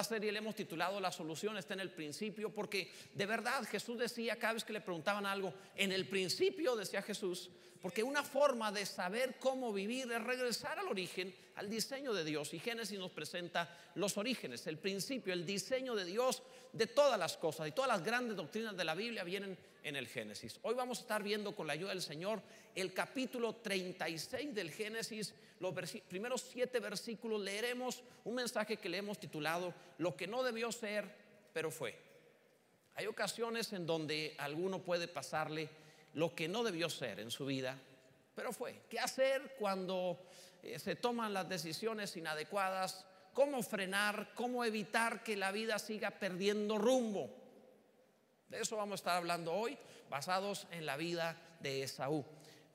esta serie le hemos titulado La solución está en el principio, porque de verdad Jesús decía cada vez que le preguntaban algo, en el principio decía Jesús, porque una forma de saber cómo vivir es regresar al origen, al diseño de Dios. Y Génesis nos presenta los orígenes, el principio, el diseño de Dios de todas las cosas y todas las grandes doctrinas de la Biblia vienen en el Génesis. Hoy vamos a estar viendo con la ayuda del Señor el capítulo 36 del Génesis, los primeros siete versículos. Leeremos un mensaje que le hemos titulado Lo que no debió ser, pero fue. Hay ocasiones en donde alguno puede pasarle lo que no debió ser en su vida, pero fue. ¿Qué hacer cuando eh, se toman las decisiones inadecuadas? ¿Cómo frenar? ¿Cómo evitar que la vida siga perdiendo rumbo? De eso vamos a estar hablando hoy, basados en la vida de Esaú.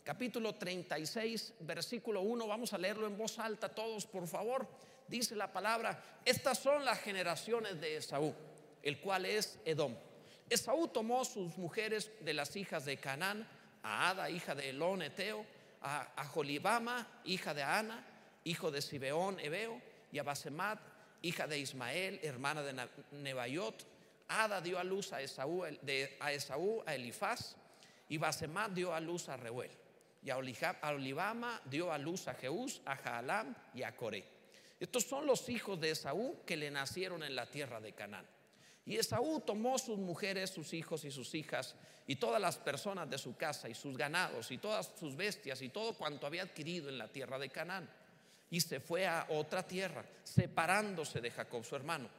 Capítulo 36, versículo 1, vamos a leerlo en voz alta todos, por favor. Dice la palabra, estas son las generaciones de Esaú, el cual es Edom. Esaú tomó sus mujeres de las hijas de Canaán, a Ada, hija de Elón, Eteo, a, Jolibama, hija de Ana, hijo de Sibeón, Ebeo, y a Basemat, hija de Ismael, hermana de Nebayot. Ada dio a luz a Esaú, a Esaú, Elifaz, y Basemat dio a luz a Reuel. Y a, Olibama dio a luz a Jeús, a Jaalam y a Coré. Estos son los hijos de Esaú que le nacieron en la tierra de Canaán. Y Esaú tomó sus mujeres, sus hijos y sus hijas, y todas las personas de su casa, y sus ganados, y todas sus bestias, y todo cuanto había adquirido en la tierra de Canaán. Y se fue a otra tierra, separándose de Jacob su hermano,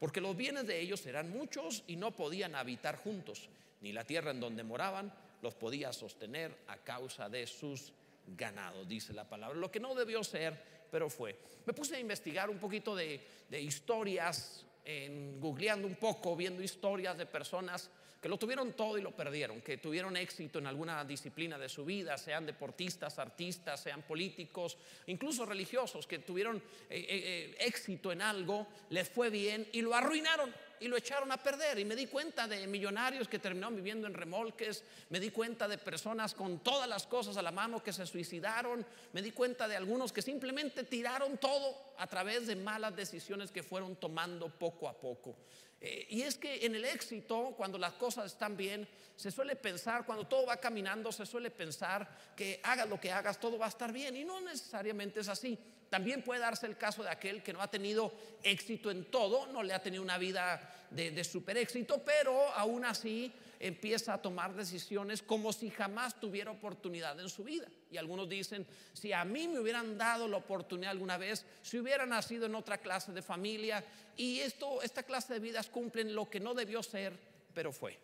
porque los bienes de ellos eran muchos y no podían habitar juntos, ni la tierra en donde moraban los podía sostener a causa de sus ganados, dice la palabra. Lo que no debió ser, pero fue. Me puse a investigar un poquito de, historias en googleando un poco, viendo historias de personas que lo tuvieron todo y lo perdieron, que tuvieron éxito en alguna disciplina de su vida, sean deportistas, artistas, sean políticos, incluso religiosos, que tuvieron eh, eh, eh, éxito en algo, les fue bien y lo arruinaron y lo echaron a perder. Y me di cuenta de millonarios que terminaron viviendo en remolques, me di cuenta de personas con todas las cosas a la mano que se suicidaron, me di cuenta de algunos que simplemente tiraron todo a través de malas decisiones que fueron tomando poco a poco. Eh, y es que en el éxito, cuando las cosas están bien, se suele pensar, cuando todo va caminando, se suele pensar que hagas lo que hagas, todo va a estar bien. Y no necesariamente es así. También puede darse el caso de aquel que no ha tenido éxito en todo, no le ha tenido una vida de, de super éxito, pero aún así empieza a tomar decisiones como si jamás tuviera oportunidad en su vida. Y algunos dicen, si a mí me hubieran dado la oportunidad alguna vez, si hubiera nacido en otra clase de familia, y esto, esta clase de vidas cumplen lo que no debió ser, pero fue.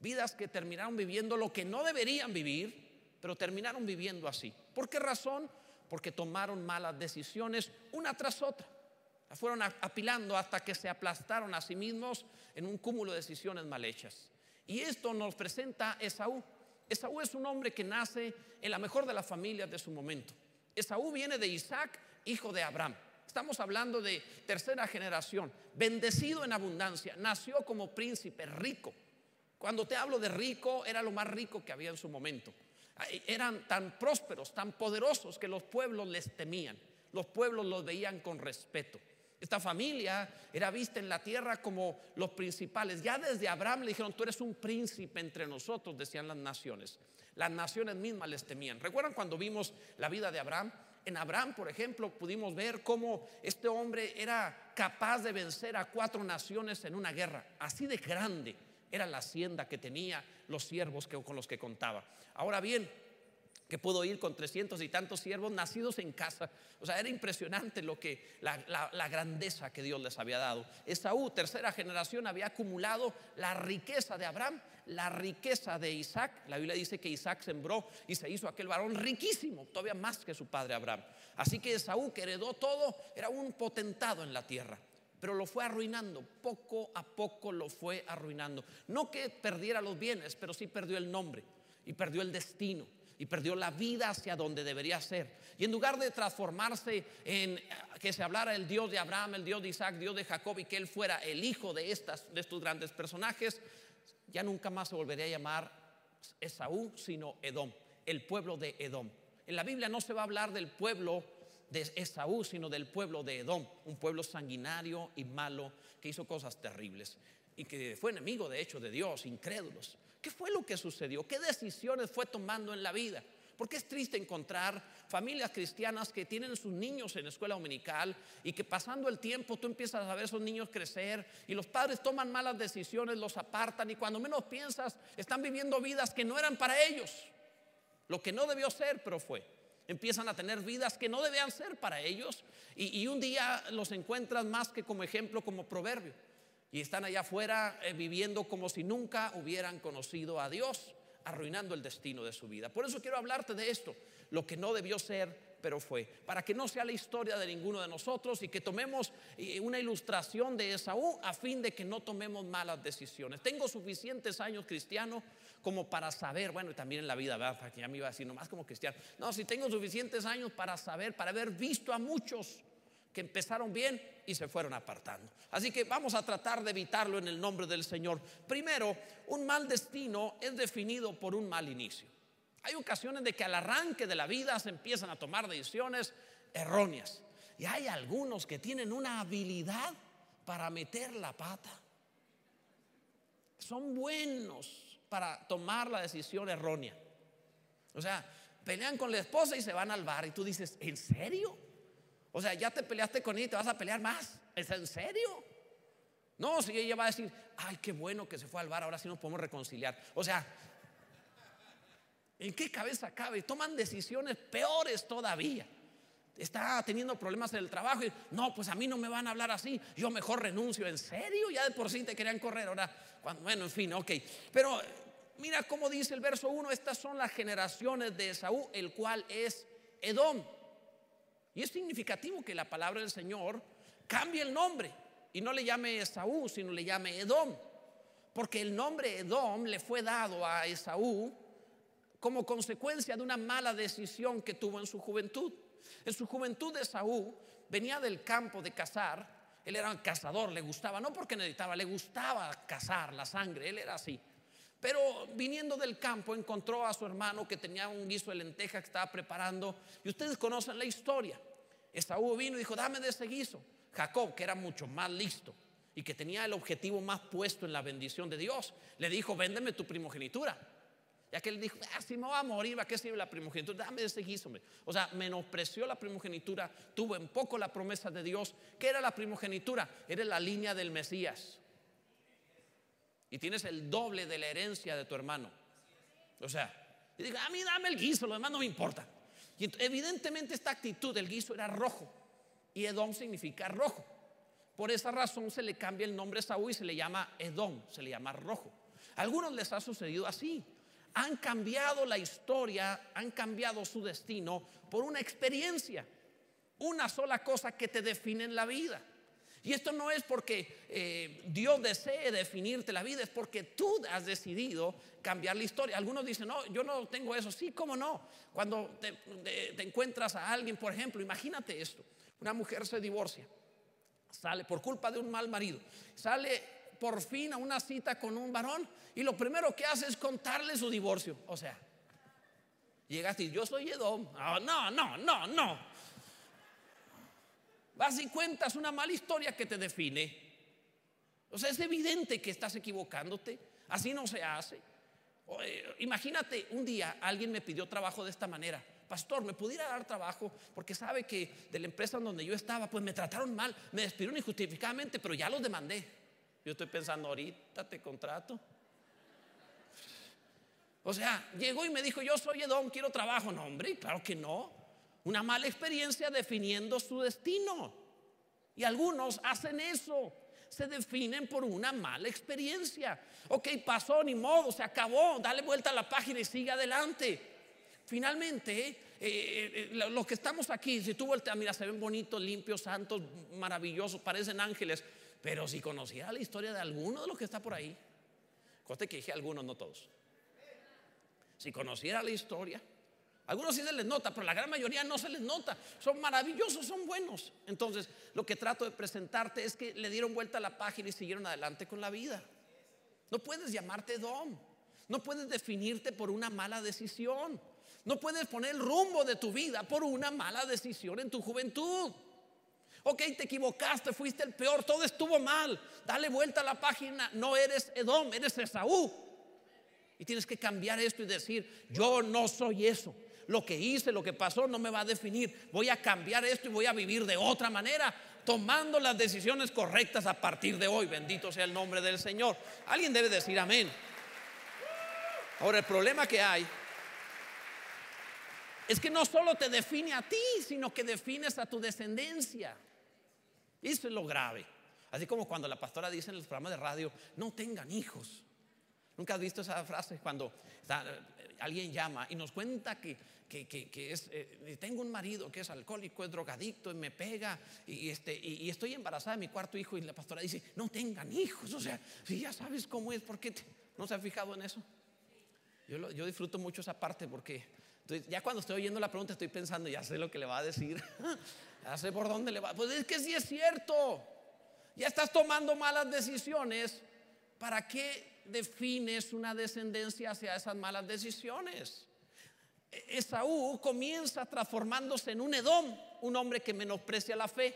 Vidas que terminaron viviendo lo que no deberían vivir, pero terminaron viviendo así. ¿Por qué razón? porque tomaron malas decisiones una tras otra. La fueron apilando hasta que se aplastaron a sí mismos en un cúmulo de decisiones mal hechas. Y esto nos presenta Esaú. Esaú es un hombre que nace en la mejor de las familias de su momento. Esaú viene de Isaac, hijo de Abraham. Estamos hablando de tercera generación, bendecido en abundancia, nació como príncipe rico. Cuando te hablo de rico, era lo más rico que había en su momento eran tan prósperos, tan poderosos que los pueblos les temían, los pueblos los veían con respeto. Esta familia era vista en la tierra como los principales. Ya desde Abraham le dijeron, tú eres un príncipe entre nosotros, decían las naciones. Las naciones mismas les temían. ¿Recuerdan cuando vimos la vida de Abraham? En Abraham, por ejemplo, pudimos ver cómo este hombre era capaz de vencer a cuatro naciones en una guerra, así de grande era la hacienda que tenía, los siervos que, con los que contaba. Ahora bien, que pudo ir con trescientos y tantos siervos nacidos en casa. O sea, era impresionante lo que la, grandeza que Dios les había dado. Esaú, tercera generación, había acumulado la riqueza de Abraham, la riqueza de Isaac. La Biblia dice que Isaac sembró y se hizo aquel varón riquísimo, todavía más que su padre Abraham. Así que Esaú, que heredó todo, era un potentado en la tierra pero lo fue arruinando, poco a poco lo fue arruinando. No que perdiera los bienes, pero sí perdió el nombre y perdió el destino y perdió la vida hacia donde debería ser. Y en lugar de transformarse en que se hablara el Dios de Abraham, el Dios de Isaac, Dios de Jacob y que él fuera el hijo de, estas, de estos grandes personajes, ya nunca más se volvería a llamar Esaú, sino Edom, el pueblo de Edom. En la Biblia no se va a hablar del pueblo de Esaú, sino del pueblo de Edom, un pueblo sanguinario y malo que hizo cosas terribles y que fue enemigo de hecho de Dios, incrédulos. ¿Qué fue lo que sucedió? ¿Qué decisiones fue tomando en la vida? Porque es triste encontrar familias cristianas que tienen sus niños en escuela dominical y que pasando el tiempo tú empiezas a ver a esos niños crecer y los padres toman malas decisiones, los apartan y cuando menos piensas están viviendo vidas que no eran para ellos. Lo que no debió ser, pero fue. Empiezan a tener vidas que no debían ser para ellos y, un día los encuentras más que como ejemplo, como proverbio. Y están allá afuera eh, viviendo como si nunca hubieran conocido a Dios arruinando el destino de su vida. Por eso quiero hablarte de esto, lo que no debió ser, pero fue, para que no sea la historia de ninguno de nosotros y que tomemos eh, una ilustración de Esaú a fin de que no tomemos malas decisiones. Tengo suficientes años cristiano como para saber, bueno, también en la vida, ¿verdad? Que ya me iba a decir, nomás como cristiano. No, si tengo suficientes años para saber, para haber visto a muchos que empezaron bien y se fueron apartando. Así que vamos a tratar de evitarlo en el nombre del Señor. Primero, un mal destino es definido por un mal inicio. Hay ocasiones de que al arranque de la vida se empiezan a tomar decisiones erróneas. Y hay algunos que tienen una habilidad para meter la pata. Son buenos para tomar la decisión errónea. O sea, pelean con la esposa y se van al bar y tú dices, ¿en serio? O sea, ya te peleaste con ella y te vas a pelear más. ¿Es en serio? No, si ella va a decir, ay, qué bueno que se fue al bar, ahora sí nos podemos reconciliar. O sea, ¿en qué cabeza cabe? Toman decisiones peores todavía. Está teniendo problemas en el trabajo y no, pues a mí no me van a hablar así, yo mejor renuncio. ¿En serio? Ya de por sí te querían correr. Ahora, bueno, en fin, ok. Pero mira cómo dice el verso 1, estas son las generaciones de Esaú, el cual es Edom. Y es significativo que la palabra del Señor cambie el nombre y no le llame Esaú, sino le llame Edom. Porque el nombre Edom le fue dado a Esaú como consecuencia de una mala decisión que tuvo en su juventud. En su juventud Esaú venía del campo de cazar, él era un cazador, le gustaba, no porque necesitaba, le gustaba cazar la sangre, él era así. Pero viniendo del campo encontró a su hermano que tenía un guiso de lenteja que estaba preparando. Y ustedes conocen la historia. Esaú vino y dijo, dame de ese guiso. Jacob, que era mucho más listo y que tenía el objetivo más puesto en la bendición de Dios, le dijo, véndeme tu primogenitura. Ya que él dijo, ah, si me va a morir, ¿a qué sirve la primogenitura? Dame de ese guiso. O sea, menospreció la primogenitura, tuvo en poco la promesa de Dios. ¿Qué era la primogenitura? Era la línea del Mesías y tienes el doble de la herencia de tu hermano. O sea, y a mí dame el guiso, lo demás no me importa. Y evidentemente esta actitud del guiso era rojo y Edom significa rojo. Por esa razón se le cambia el nombre a Saúl y se le llama Edom, se le llama rojo. A algunos les ha sucedido así. Han cambiado la historia, han cambiado su destino por una experiencia, una sola cosa que te define en la vida. Y esto no es porque eh, Dios desee definirte la vida, es porque tú has decidido cambiar la historia. Algunos dicen, no, yo no tengo eso. Sí, ¿cómo no? Cuando te, encuentras a alguien, por ejemplo, imagínate esto. Una mujer se divorcia, sale por culpa de un mal marido, sale por fin a una cita con un varón y lo primero que hace es contarle su divorcio. O sea, llegas y yo soy Edom. no, no, no, no vas y cuentas una mala historia que te define. O sea, es evidente que estás equivocándote. Así no se hace. Imagínate, un día alguien me pidió trabajo de esta manera. Pastor, ¿me pudiera dar trabajo? Porque sabe que de la empresa donde yo estaba, pues me trataron mal, me despidieron injustificadamente, pero ya los demandé. Yo estoy pensando, ahorita te contrato. O sea, llegó y me dijo, yo soy Edom, quiero trabajo. No, hombre, claro que no una mala experiencia definiendo su destino. Y algunos hacen eso, se definen por una mala experiencia. Ok, pasó, ni modo, se acabó, dale vuelta a la página y sigue adelante. Finalmente, eh, eh, eh, los que estamos aquí, si tú volteas, mira, se ven bonitos, limpios, santos, maravillosos, parecen ángeles, pero si conociera la historia de alguno de los que está por ahí, coste que dije algunos, no todos. Si conociera la historia, algunos sí se les nota, pero la gran mayoría no se les nota. Son maravillosos, son buenos. Entonces, lo que trato de presentarte es que le dieron vuelta a la página y siguieron adelante con la vida. No puedes llamarte Dom. No puedes definirte por una mala decisión. No puedes poner el rumbo de tu vida por una mala decisión en tu juventud. Ok, te equivocaste, fuiste el peor, todo estuvo mal. Dale vuelta a la página. No eres Edom, eres Esaú. Y tienes que cambiar esto y decir, yo no soy eso. Lo que hice, lo que pasó no me va a definir. Voy a cambiar esto y voy a vivir de otra manera, tomando las decisiones correctas a partir de hoy. Bendito sea el nombre del Señor. Alguien debe decir amén. Ahora, el problema que hay es que no solo te define a ti, sino que defines a tu descendencia. Eso es lo grave. Así como cuando la pastora dice en los programas de radio, no tengan hijos. ¿Nunca has visto esa frase cuando eh, alguien llama y nos cuenta que, es, eh, tengo un marido que es alcohólico, es drogadicto y me pega y, este, y, estoy embarazada de mi cuarto hijo y la pastora dice, no tengan hijos. O sea, si ya sabes cómo es, ¿por qué no se ha fijado en eso? Yo, yo disfruto mucho esa parte porque ya cuando estoy oyendo la pregunta estoy pensando, ya sé lo que le va a decir, ya sé por dónde le va. Pues es que sí es cierto, ya estás tomando malas decisiones, ¿para qué defines una descendencia hacia esas malas decisiones? Esaú comienza transformándose en un Edom, un hombre que menosprecia la fe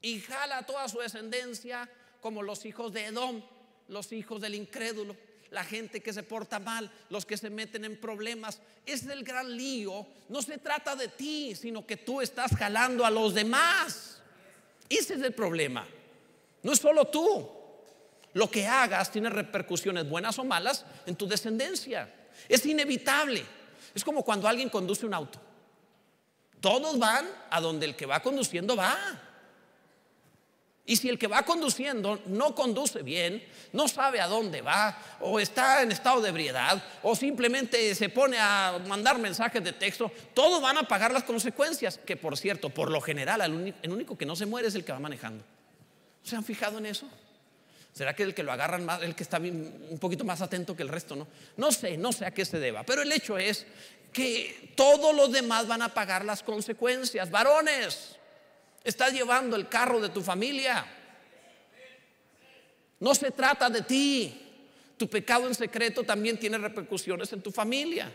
y jala toda su descendencia como los hijos de Edom, los hijos del incrédulo la gente que se porta mal, los que se meten en problemas. Es el gran lío. No se trata de ti, sino que tú estás jalando a los demás. Ese es el problema. No es solo tú. Lo que hagas tiene repercusiones buenas o malas en tu descendencia. Es inevitable. Es como cuando alguien conduce un auto. Todos van a donde el que va conduciendo va. Y si el que va conduciendo no conduce bien, no sabe a dónde va, o está en estado de ebriedad, o simplemente se pone a mandar mensajes de texto, todos van a pagar las consecuencias, que por cierto, por lo general, el único que no se muere es el que va manejando. ¿Se han fijado en eso? ¿Será que el que lo agarran más, el que está un poquito más atento que el resto, no? No sé, no sé a qué se deba, pero el hecho es que todos los demás van a pagar las consecuencias. Varones, Estás llevando el carro de tu familia. No se trata de ti. Tu pecado en secreto también tiene repercusiones en tu familia.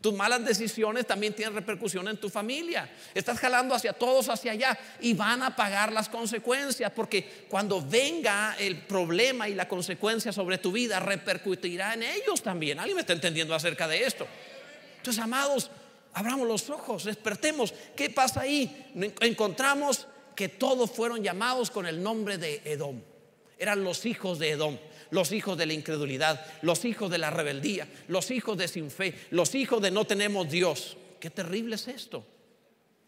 Tus malas decisiones también tienen repercusiones en tu familia. Estás jalando hacia todos, hacia allá y van a pagar las consecuencias porque cuando venga el problema y la consecuencia sobre tu vida repercutirá en ellos también. ¿Alguien me está entendiendo acerca de esto? Entonces, amados, abramos los ojos, despertemos. ¿Qué pasa ahí? Encontramos que todos fueron llamados con el nombre de Edom. Eran los hijos de Edom, los hijos de la incredulidad, los hijos de la rebeldía, los hijos de sin fe, los hijos de no tenemos Dios. Qué terrible es esto.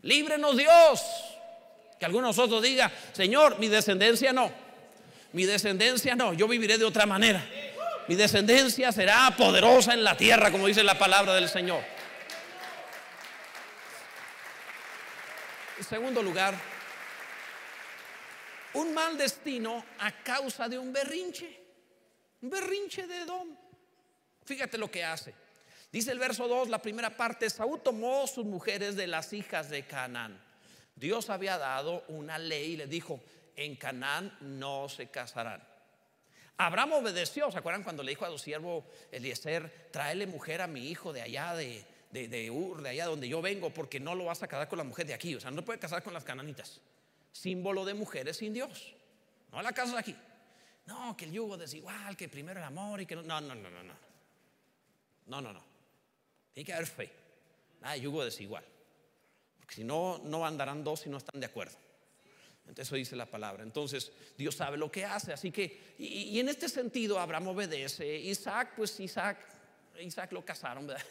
Líbrenos Dios. Que algunos otros diga, Señor, mi descendencia no. Mi descendencia no, yo viviré de otra manera. Mi descendencia será poderosa en la tierra, como dice la palabra del Señor. En segundo lugar, un mal destino a causa de un berrinche. Un berrinche de Edom. Fíjate lo que hace. Dice el verso 2, la primera parte, Saúl tomó sus mujeres de las hijas de Canaán. Dios había dado una ley y le dijo, en Canaán no se casarán. Abraham obedeció, ¿se acuerdan cuando le dijo a su siervo Eliezer, tráele mujer a mi hijo de allá de, de, Ur, de allá donde yo vengo, porque no lo vas a casar con la mujer de aquí. O sea, no puede casar con las cananitas. Símbolo de mujeres sin Dios. No la casas aquí. No, que el yugo desigual, que primero el amor y que no. No, no, no, no. No, no, no. no. Tiene que haber fe. Nada de yugo desigual. Porque si no, no andarán dos si no están de acuerdo. Entonces eso dice la palabra. Entonces Dios sabe lo que hace. Así que, y, en este sentido, Abraham obedece. Isaac, pues Isaac, Isaac lo casaron, ¿verdad?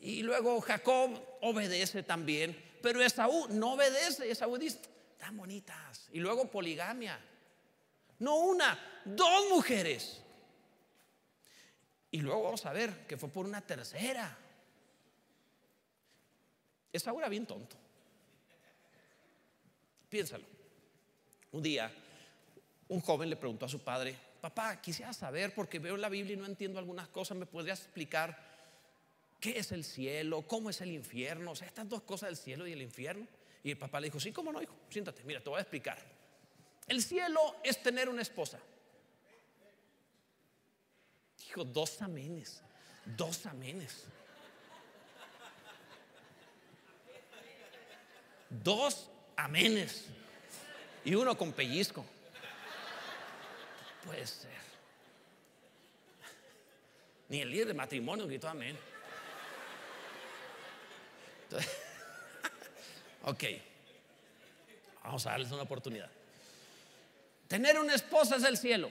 Y luego Jacob obedece también, pero Esaú no obedece. Esaú dice, tan bonitas. Y luego poligamia. No una, dos mujeres. Y luego vamos a ver que fue por una tercera. Esaú era bien tonto. Piénsalo. Un día, un joven le preguntó a su padre, papá, quisiera saber, porque veo la Biblia y no entiendo algunas cosas, ¿me podrías explicar ¿Qué es el cielo? ¿Cómo es el infierno? O sea, estas dos cosas del cielo y el infierno. Y el papá le dijo, sí, ¿cómo no, hijo? Siéntate, mira, te voy a explicar. El cielo es tener una esposa. Dijo, dos amenes, dos amenes. Dos amenes. Y uno con pellizco. Puede ser. Ni el líder de matrimonio gritó amén. Entonces, ok. Vamos a darles una oportunidad. Tener una esposa es el cielo.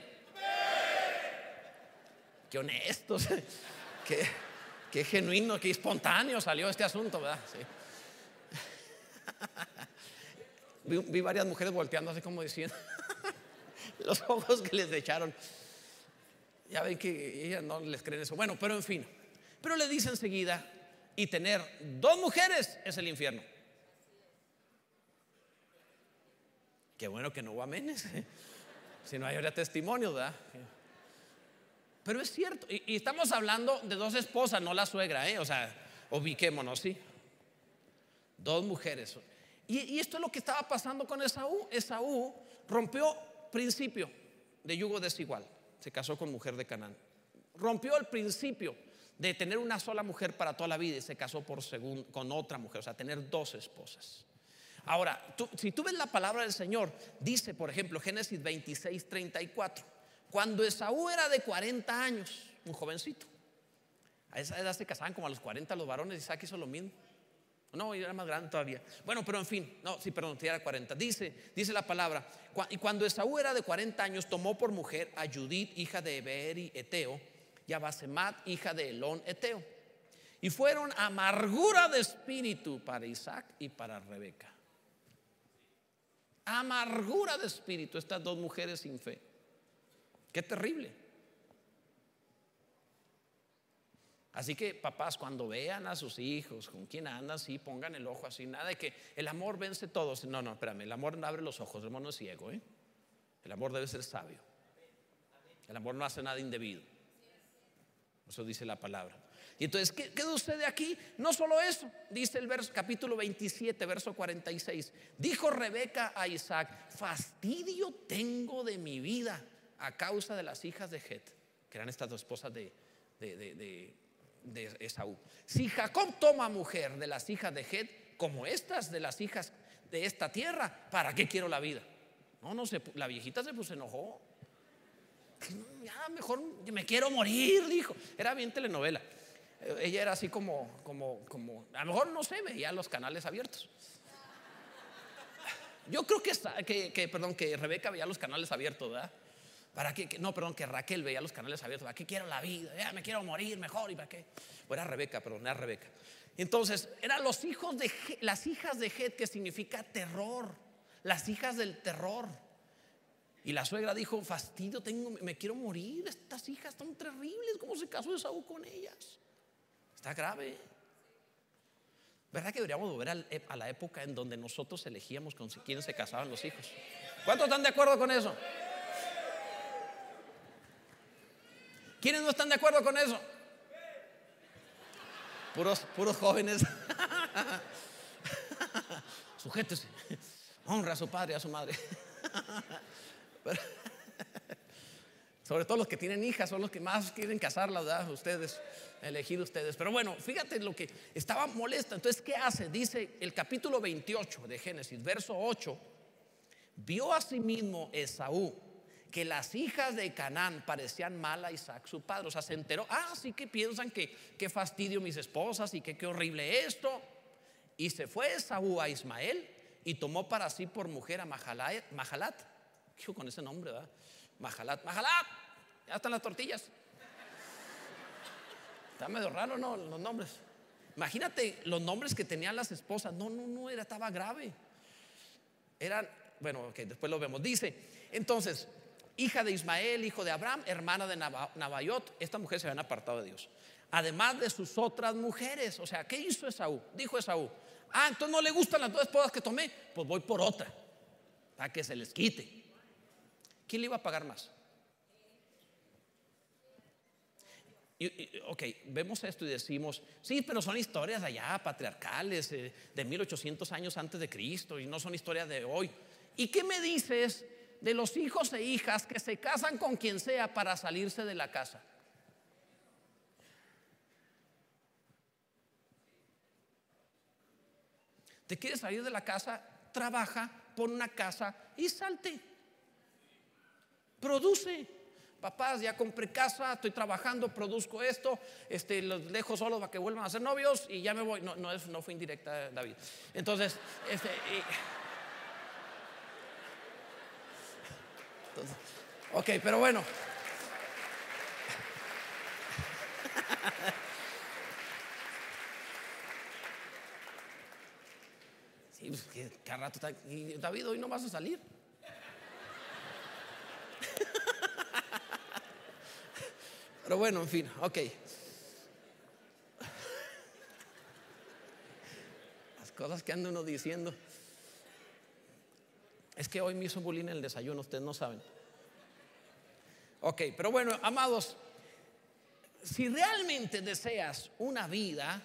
Qué honestos, qué, genuino, qué espontáneo salió este asunto, ¿verdad? Sí. Vi, varias mujeres volteando así como diciendo los ojos que les echaron. Ya ven que ellas no les creen eso. Bueno, pero en fin. Pero le dice enseguida, y tener dos mujeres es el infierno. Qué bueno que no hubo amenes. Si no hay ahora testimonios, ¿verdad? Pero es cierto. Y, estamos hablando de dos esposas, no la suegra, ¿eh? O sea, ubiquémonos, ¿sí? Dos mujeres. Y, esto es lo que estaba pasando con Esaú. Esaú rompió principio de yugo desigual. Se casó con mujer de Canaán. Rompió el principio de tener una sola mujer para toda la vida y se casó por con otra mujer, o sea, tener dos esposas. Ahora, si tú ves la palabra del Señor, dice, por ejemplo, Génesis 26, 34, cuando Esaú era de 40 años, un jovencito, a esa edad se casaban como a los 40 los varones, Isaac hizo lo mismo. No, era más grande todavía. Bueno, pero en fin, no, sí, perdón, era 40. Dice, dice la palabra, y cuando Esaú era de 40 años, tomó por mujer a Judith, hija de Eberi Eteo, y a Basemat, hija de Elón Eteo. Y fueron amargura de espíritu para Isaac y para Rebeca. Amargura de espíritu estas dos mujeres sin fe. Qué terrible. Así que papás, cuando vean a sus hijos con quien andan, sí, pongan el ojo así. Nada de que el amor vence todo. No, no, espérame, el amor no abre los ojos, el amor no es ciego. ¿eh? El amor debe ser sabio. El amor no hace nada indebido. Eso dice la palabra. Y entonces, ¿qué, qué sucede aquí? No solo eso, dice el verso, capítulo 27, verso 46. Dijo Rebeca a Isaac: Fastidio tengo de mi vida a causa de las hijas de Het, que eran estas dos esposas de, de de Esaú. Si Jacob toma mujer de las hijas de Het, como estas de las hijas de esta tierra, ¿para qué quiero la vida? No, no sé, la viejita se puso enojó. Ya mejor me quiero morir, dijo. Era bien telenovela. Ella era así como, como, como, a lo mejor no sé, veía los canales abiertos. Yo creo que, que, que, perdón, que Rebeca veía los canales abiertos, ¿verdad? ¿Para qué? No, perdón, que Raquel veía los canales abiertos. ¿Para qué quiero la vida? Ya me quiero morir mejor. ¿Y para qué? O era Rebeca, perdón, era Rebeca. Entonces, eran los hijos de las hijas de Het, que significa terror. Las hijas del terror. Y la suegra dijo: Fastidio, tengo, me quiero morir. Estas hijas están terribles. ¿Cómo se casó Esaú con ellas? Está grave. ¿Verdad que deberíamos volver a la época en donde nosotros elegíamos con quién se casaban los hijos? ¿Cuántos están de acuerdo con eso? ¿Quiénes no están de acuerdo con eso? Puros, puros jóvenes. Sujétese. Honra a su padre y a su madre. sobre todo los que tienen hijas son los que más quieren casarlas, ¿verdad? Ustedes, elegido ustedes. Pero bueno, fíjate lo que estaba molesta. Entonces, ¿qué hace? Dice el capítulo 28 de Génesis, verso 8. Vio a sí mismo Esaú que las hijas de Canaán parecían mal a Isaac, su padre. O sea, se enteró, ah, sí que piensan que qué fastidio mis esposas y que qué horrible esto. Y se fue Esaú a Ismael y tomó para sí por mujer a Mahalat. Mahalat. Dijo con ese nombre, ¿verdad? Mahalat. Mahalat. Ya están las tortillas. Está medio raro, ¿no? Los nombres. Imagínate los nombres que tenían las esposas. No, no, no, era, estaba grave. Eran, bueno, que después lo vemos. Dice, entonces, hija de Ismael, hijo de Abraham, hermana de Nabayot. Esta mujer se habían apartado de Dios. Además de sus otras mujeres. O sea, ¿qué hizo Esaú? Dijo Esaú, ah, entonces no le gustan las dos esposas que tomé, pues voy por otra, para que se les quite. ¿Quién le iba a pagar más? ok, vemos esto y decimos, sí, pero son historias allá, patriarcales, eh, de 1800 años antes de Cristo, y no son historias de hoy. ¿Y qué me dices de los hijos e hijas que se casan con quien sea para salirse de la casa. ¿Te quieres salir de la casa? Trabaja, pon una casa y salte. Produce. Papás, ya compré casa, estoy trabajando, produzco esto, este, los dejo solos para que vuelvan a ser novios y ya me voy. No, no, no fue indirecta, David. Entonces, este, ok, pero bueno. Sí, pues, cada rato está. David, hoy no vas a salir. Pero bueno, en fin, ok. Las cosas que anda uno diciendo. Es que hoy me hizo bullying el desayuno, ustedes no saben. Ok, pero bueno, amados, si realmente deseas una vida,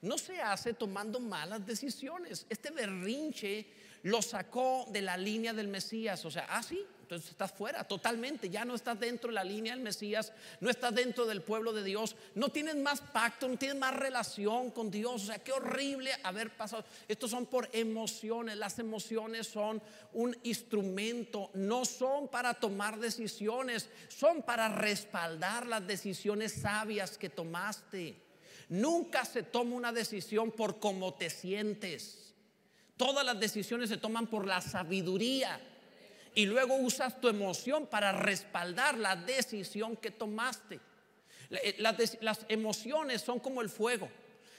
no se hace tomando malas decisiones. Este berrinche lo sacó de la línea del Mesías, o sea, así. Ah, entonces estás fuera totalmente, ya no estás dentro de la línea del Mesías, no estás dentro del pueblo de Dios, no tienes más pacto, no tienes más relación con Dios. O sea, qué horrible haber pasado. Estos son por emociones, las emociones son un instrumento, no son para tomar decisiones, son para respaldar las decisiones sabias que tomaste. Nunca se toma una decisión por cómo te sientes. Todas las decisiones se toman por la sabiduría y luego usas tu emoción para respaldar la decisión que tomaste. Eh, las, emociones son como el fuego.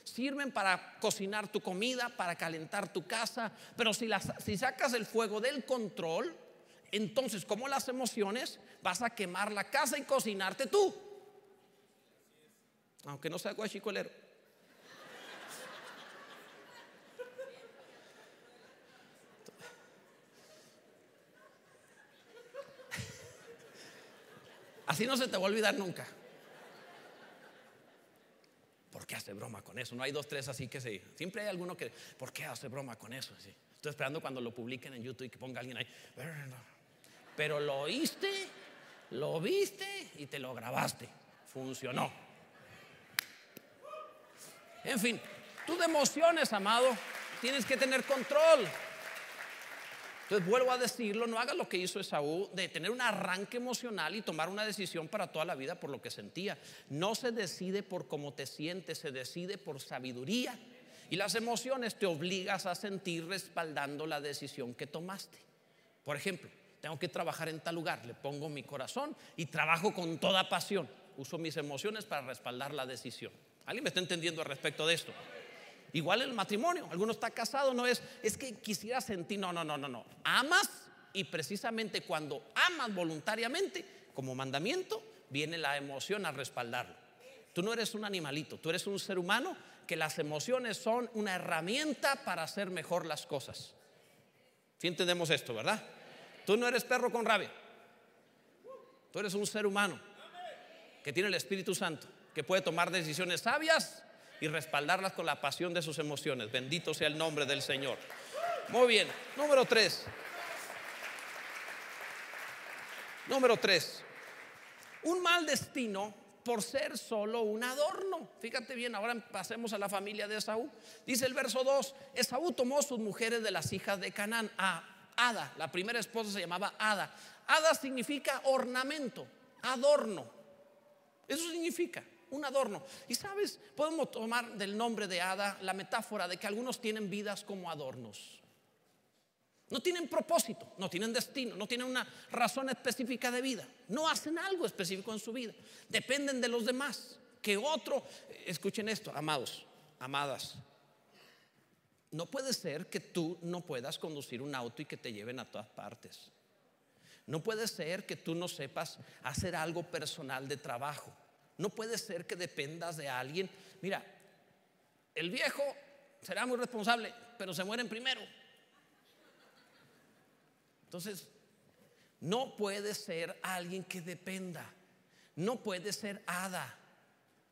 Sirven para cocinar tu comida, para calentar tu casa, pero si, sacas el fuego del control, entonces como las emociones vas a quemar la casa y cocinarte tú. Aunque no sea guachicolero. Así no se te va a olvidar nunca. ¿Por qué hace broma con eso? No hay dos, tres así que se. Siempre hay alguno que. ¿Por qué hace broma con eso? Estoy esperando cuando lo publiquen en YouTube y que ponga alguien ahí. Pero lo oíste, lo viste y te lo grabaste. Funcionó. En fin, tú de emociones, amado, tienes que tener control. Entonces vuelvo a decirlo, no haga lo que hizo Esaú de tener un arranque emocional y tomar una decisión para toda la vida por lo que sentía. No se decide por cómo te sientes, se decide por sabiduría. Y las emociones te obligas a sentir respaldando la decisión que tomaste. Por ejemplo, tengo que trabajar en tal lugar, le pongo mi corazón y trabajo con toda pasión. Uso mis emociones para respaldar la decisión. ¿Alguien me está entendiendo al respecto de esto? Igual el matrimonio, alguno está casado, no es, es que quisiera sentir, no, no, no, no, no. Amas y precisamente cuando amas voluntariamente, como mandamiento, viene la emoción a respaldarlo. Tú no eres un animalito, tú eres un ser humano que las emociones son una herramienta para hacer mejor las cosas. Si entendemos esto, ¿verdad? Tú no eres perro con rabia. Tú eres un ser humano que tiene el Espíritu Santo, que puede tomar decisiones sabias y respaldarlas con la pasión de sus emociones. Bendito sea el nombre del Señor. Muy bien, número tres. Número tres. Un mal destino por ser solo un adorno. Fíjate bien, ahora pasemos a la familia de Esaú. Dice el verso 2, Esaú tomó sus mujeres de las hijas de Canaán, a Ada, la primera esposa se llamaba Ada. Ada significa ornamento, adorno. Eso significa un adorno. Y sabes, podemos tomar del nombre de Ada la metáfora de que algunos tienen vidas como adornos. No tienen propósito, no tienen destino, no tienen una razón específica de vida. No hacen algo específico en su vida. Dependen de los demás. Que otro, escuchen esto, amados, amadas. No puede ser que tú no puedas conducir un auto y que te lleven a todas partes. No puede ser que tú no sepas hacer algo personal de trabajo. No puede ser que dependas de alguien. Mira, el viejo será muy responsable, pero se mueren primero. Entonces, no puede ser alguien que dependa. No puede ser hada.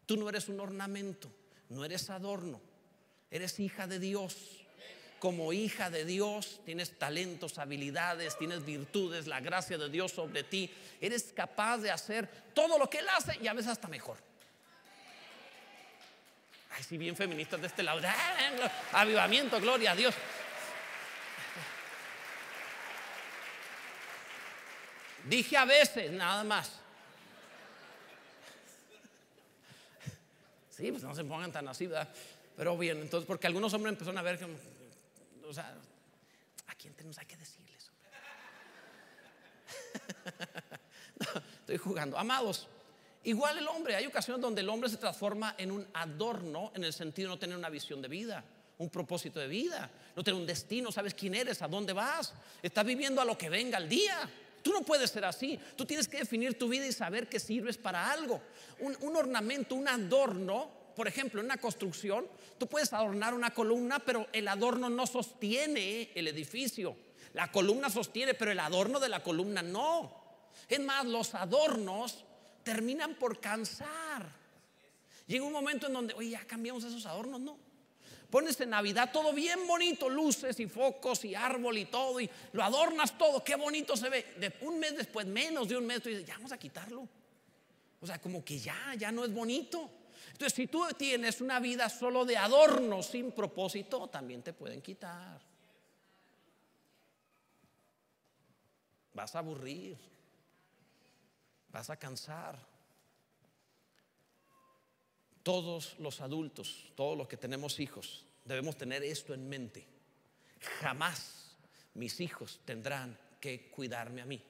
Tú no eres un ornamento, no eres adorno. Eres hija de Dios como hija de Dios, tienes talentos, habilidades, tienes virtudes, la gracia de Dios sobre ti, eres capaz de hacer todo lo que Él hace y a veces hasta mejor. Ay, sí, bien feministas de este lado. Avivamiento, gloria a Dios. Dije a veces, nada más. Sí, pues no se pongan tan así, ¿verdad? Pero bien, entonces, porque algunos hombres empezaron a ver que, o sea, ¿a quién tenemos que decirles? estoy jugando. Amados, igual el hombre, hay ocasiones donde el hombre se transforma en un adorno en el sentido de no tener una visión de vida, un propósito de vida, no tener un destino, sabes quién eres, a dónde vas, estás viviendo a lo que venga el día. Tú no puedes ser así. Tú tienes que definir tu vida y saber que sirves para algo. Un, ornamento, un adorno, por ejemplo, en una construcción, tú puedes adornar una columna, pero el adorno no sostiene el edificio. La columna sostiene, pero el adorno de la columna no. Es más, los adornos terminan por cansar. Llega un momento en donde, oye, ya cambiamos esos adornos, no. Pones en Navidad todo bien bonito, luces y focos y árbol y todo, y lo adornas todo, qué bonito se ve. De un mes después, menos de un mes, tú dices, ya vamos a quitarlo. O sea, como que ya, ya no es bonito. Entonces, si tú tienes una vida solo de adorno sin propósito, también te pueden quitar. Vas a aburrir, vas a cansar. Todos los adultos, todos los que tenemos hijos, debemos tener esto en mente. Jamás mis hijos tendrán que cuidarme a mí.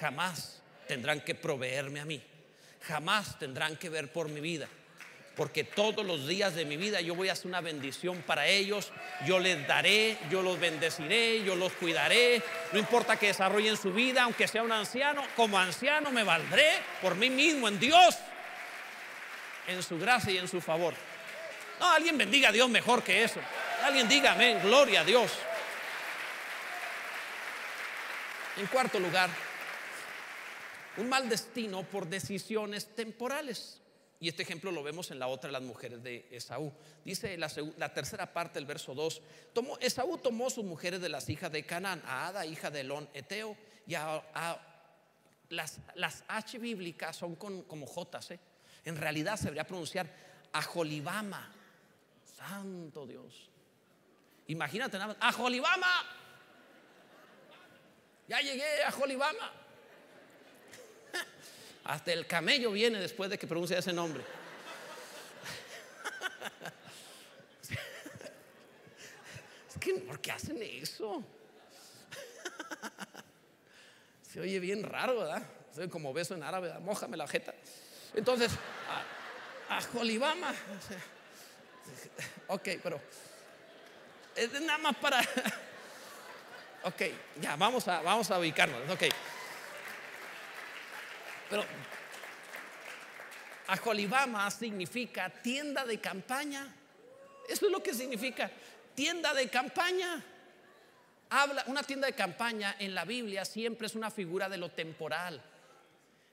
Jamás tendrán que proveerme a mí. Jamás tendrán que ver por mi vida. Porque todos los días de mi vida yo voy a hacer una bendición para ellos. Yo les daré, yo los bendeciré, yo los cuidaré. No importa que desarrollen su vida, aunque sea un anciano, como anciano me valdré por mí mismo en Dios en su gracia y en su favor. No, alguien bendiga a Dios mejor que eso. Alguien diga amén, gloria a Dios. En cuarto lugar, un mal destino por decisiones temporales. Y este ejemplo lo vemos en la otra las mujeres de Esaú. Dice la, tercera parte del verso 2. Tomó, Esaú tomó sus mujeres de las hijas de Canaán, a Ada, hija de Elón, Eteo, y a, las, las, H bíblicas son con, como J, ¿eh? En realidad se debería pronunciar Ajolibama. Santo Dios. Imagínate nada más. Ajolibama. Ya llegué a Jolibama. Hasta el camello viene después de que pronuncia ese nombre. Es que, ¿por qué hacen eso? Se oye bien raro, ¿verdad? Se oye como beso en árabe, ¿verdad? mójame la jeta. Entonces, a, a Jolibama. Ok, pero es nada más para. Ok, ya, vamos a, vamos a ubicarnos. Ok. Pero Ajolibama significa tienda de campaña. Eso es lo que significa tienda de campaña. Habla, una tienda de campaña en la Biblia siempre es una figura de lo temporal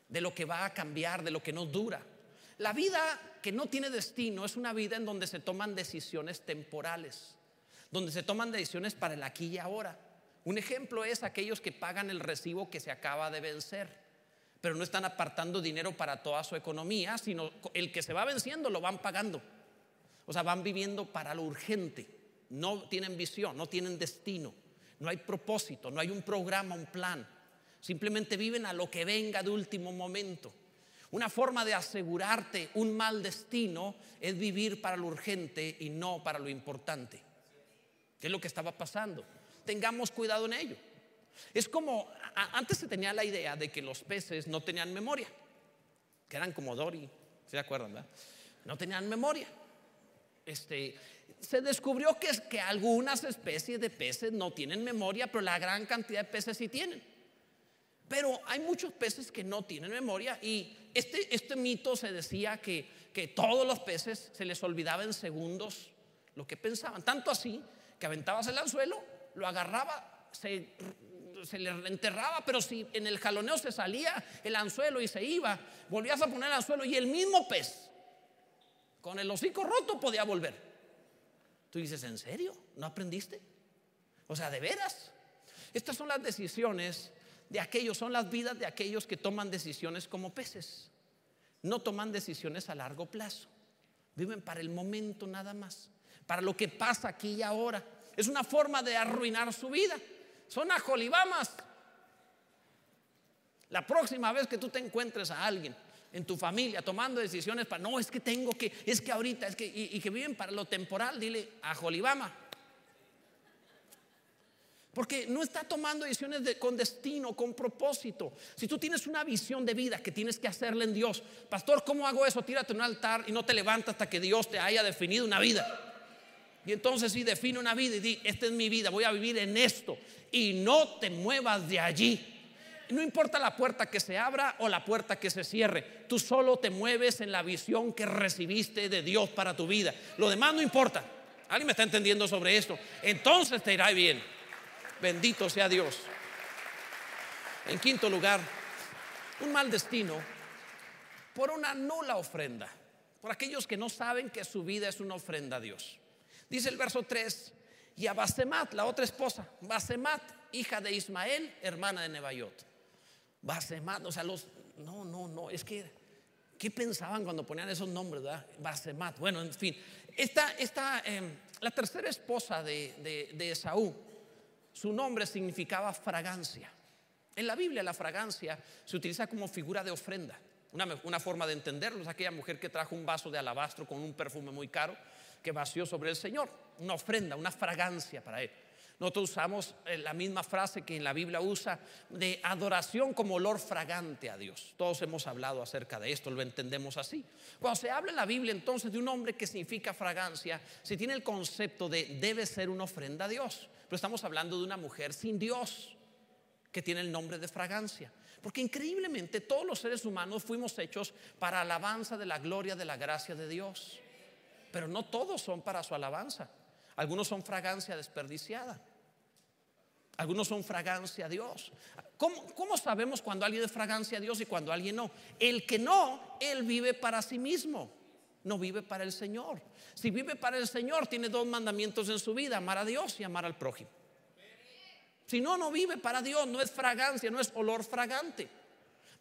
de lo que va a cambiar, de lo que no dura. La vida que no tiene destino es una vida en donde se toman decisiones temporales, donde se toman decisiones para el aquí y ahora. Un ejemplo es aquellos que pagan el recibo que se acaba de vencer, pero no están apartando dinero para toda su economía, sino el que se va venciendo lo van pagando. O sea, van viviendo para lo urgente, no tienen visión, no tienen destino, no hay propósito, no hay un programa, un plan. Simplemente viven a lo que venga de último momento. Una forma de asegurarte un mal destino es vivir para lo urgente y no para lo importante. ¿Qué es lo que estaba pasando? Tengamos cuidado en ello. Es como, antes se tenía la idea de que los peces no tenían memoria, que eran como Dory, ¿se acuerdan? No tenían memoria. Este, se descubrió que, que algunas especies de peces no tienen memoria, pero la gran cantidad de peces sí tienen. Pero hay muchos peces que no tienen memoria y este, este mito se decía que, que todos los peces se les olvidaba en segundos lo que pensaban. Tanto así que aventabas el anzuelo, lo agarraba, se, se le enterraba, pero si en el jaloneo se salía el anzuelo y se iba, volvías a poner el anzuelo y el mismo pez, con el hocico roto, podía volver. Tú dices, ¿en serio? ¿No aprendiste? O sea, ¿de veras? Estas son las decisiones de aquellos, son las vidas de aquellos que toman decisiones como peces. No toman decisiones a largo plazo. Viven para el momento nada más, para lo que pasa aquí y ahora. Es una forma de arruinar su vida. Son ajolibamas. La próxima vez que tú te encuentres a alguien en tu familia tomando decisiones para, no, es que tengo que, es que ahorita, es que, y, que viven para lo temporal, dile a Jolibama. Porque no está tomando decisiones con destino, con propósito. Si tú tienes una visión de vida que tienes que hacerle en Dios, pastor, ¿cómo hago eso? Tírate un altar y no te levantas hasta que Dios te haya definido una vida. Y entonces si define una vida y di, esta es mi vida, voy a vivir en esto. Y no te muevas de allí. No importa la puerta que se abra o la puerta que se cierre, tú solo te mueves en la visión que recibiste de Dios para tu vida. Lo demás no importa. ¿Alguien me está entendiendo sobre esto? Entonces te irá bien. Bendito sea Dios. En quinto lugar, un mal destino por una nula ofrenda, por aquellos que no saben que su vida es una ofrenda a Dios. Dice el verso 3, y a Basemat, la otra esposa, Basemat, hija de Ismael, hermana de Nebayot. Basemat, o sea, los, no, no, no, es que, ¿qué pensaban cuando ponían esos nombres, verdad? Basemat, bueno, en fin, esta, esta em, la tercera esposa de, de, Esaú, su nombre significaba fragancia. En la Biblia la fragancia se utiliza como figura de ofrenda. Una, una, forma de entenderlo es aquella mujer que trajo un vaso de alabastro con un perfume muy caro que vació sobre el Señor, una ofrenda, una fragancia para él. Nosotros usamos eh, la misma frase que en la Biblia usa de adoración como olor fragante a Dios. Todos hemos hablado acerca de esto, lo entendemos así. Cuando se habla en la Biblia entonces de un hombre que significa fragancia, se tiene el concepto de debe ser una ofrenda a Dios. Pero estamos hablando de una mujer sin Dios que tiene el nombre de fragancia. Porque increíblemente todos los seres humanos fuimos hechos para alabanza de la gloria de la gracia de Dios. Pero no todos son para su alabanza. Algunos son fragancia desperdiciada. Algunos son fragancia a Dios. ¿Cómo, sabemos cuando alguien es fragancia a Dios y cuando alguien no? El que no, él vive para sí mismo, no vive para el Señor. Si vive para el Señor, tiene dos mandamientos en su vida, amar a Dios y amar al prójimo. Si no, no vive para Dios, no es fragancia, no es olor fragante.